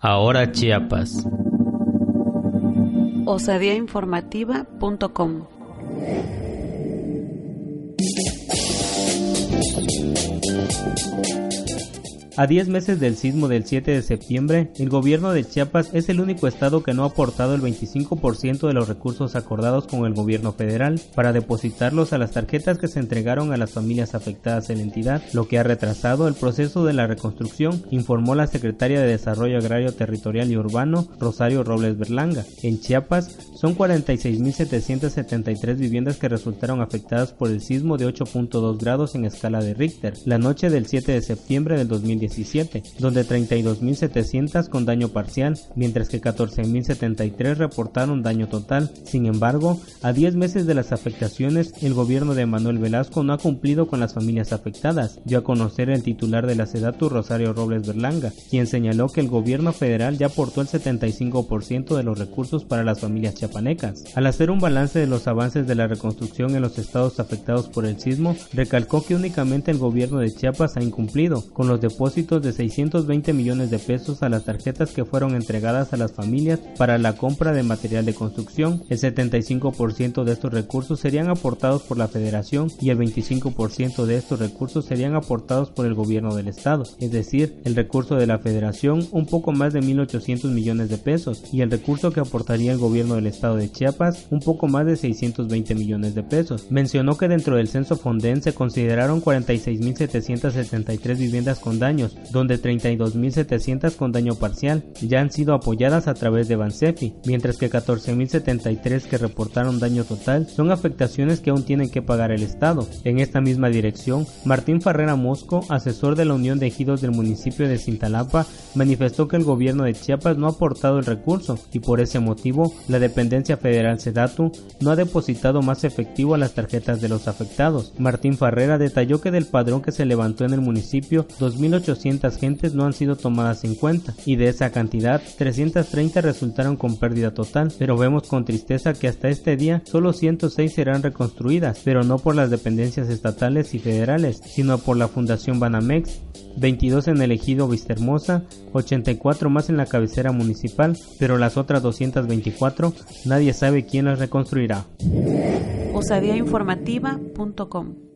Ahora Chiapas. osadiainformativa.com A 10 meses del sismo del 7 de septiembre, el gobierno de Chiapas es el único estado que no ha aportado el 25% de los recursos acordados con el gobierno federal para depositarlos a las tarjetas que se entregaron a las familias afectadas en la entidad, lo que ha retrasado el proceso de la reconstrucción, informó la secretaria de Desarrollo Agrario Territorial y Urbano, Rosario Robles Berlanga. En Chiapas son 46.773 viviendas que resultaron afectadas por el sismo de 8.2 grados en escala de Richter, la noche del 7 de septiembre del 2010 donde 32.700 con daño parcial, mientras que 14.073 reportaron daño total. Sin embargo, a 10 meses de las afectaciones, el gobierno de Manuel Velasco no ha cumplido con las familias afectadas, dio a conocer el titular de la SEDATU Rosario Robles Berlanga, quien señaló que el gobierno federal ya aportó el 75% de los recursos para las familias chiapanecas. Al hacer un balance de los avances de la reconstrucción en los estados afectados por el sismo, recalcó que únicamente el gobierno de Chiapas ha incumplido con los depósitos de 620 millones de pesos a las tarjetas que fueron entregadas a las familias para la compra de material de construcción. El 75% de estos recursos serían aportados por la federación y el 25% de estos recursos serían aportados por el gobierno del estado, es decir, el recurso de la federación un poco más de 1.800 millones de pesos y el recurso que aportaría el gobierno del estado de Chiapas un poco más de 620 millones de pesos. Mencionó que dentro del censo Fonden se consideraron 46.773 viviendas con donde 32.700 con daño parcial ya han sido apoyadas a través de Bansefi, mientras que 14.073 que reportaron daño total son afectaciones que aún tienen que pagar el Estado. En esta misma dirección, Martín Farrera Mosco, asesor de la Unión de Ejidos del municipio de Cintalapa, manifestó que el gobierno de Chiapas no ha aportado el recurso y por ese motivo la dependencia federal Sedatu no ha depositado más efectivo a las tarjetas de los afectados. Martín Farrera detalló que del padrón que se levantó en el municipio, 2.800 gentes no han sido tomadas en cuenta y de esa cantidad 330 resultaron con pérdida total, pero vemos con tristeza que hasta este día solo 106 serán reconstruidas, pero no por las dependencias estatales y federales, sino por la Fundación Banamex, 22 en el ejido Vistahermosa, 84 más en la cabecera municipal, pero las otras 224 nadie sabe quién las reconstruirá. osadiainformativa.com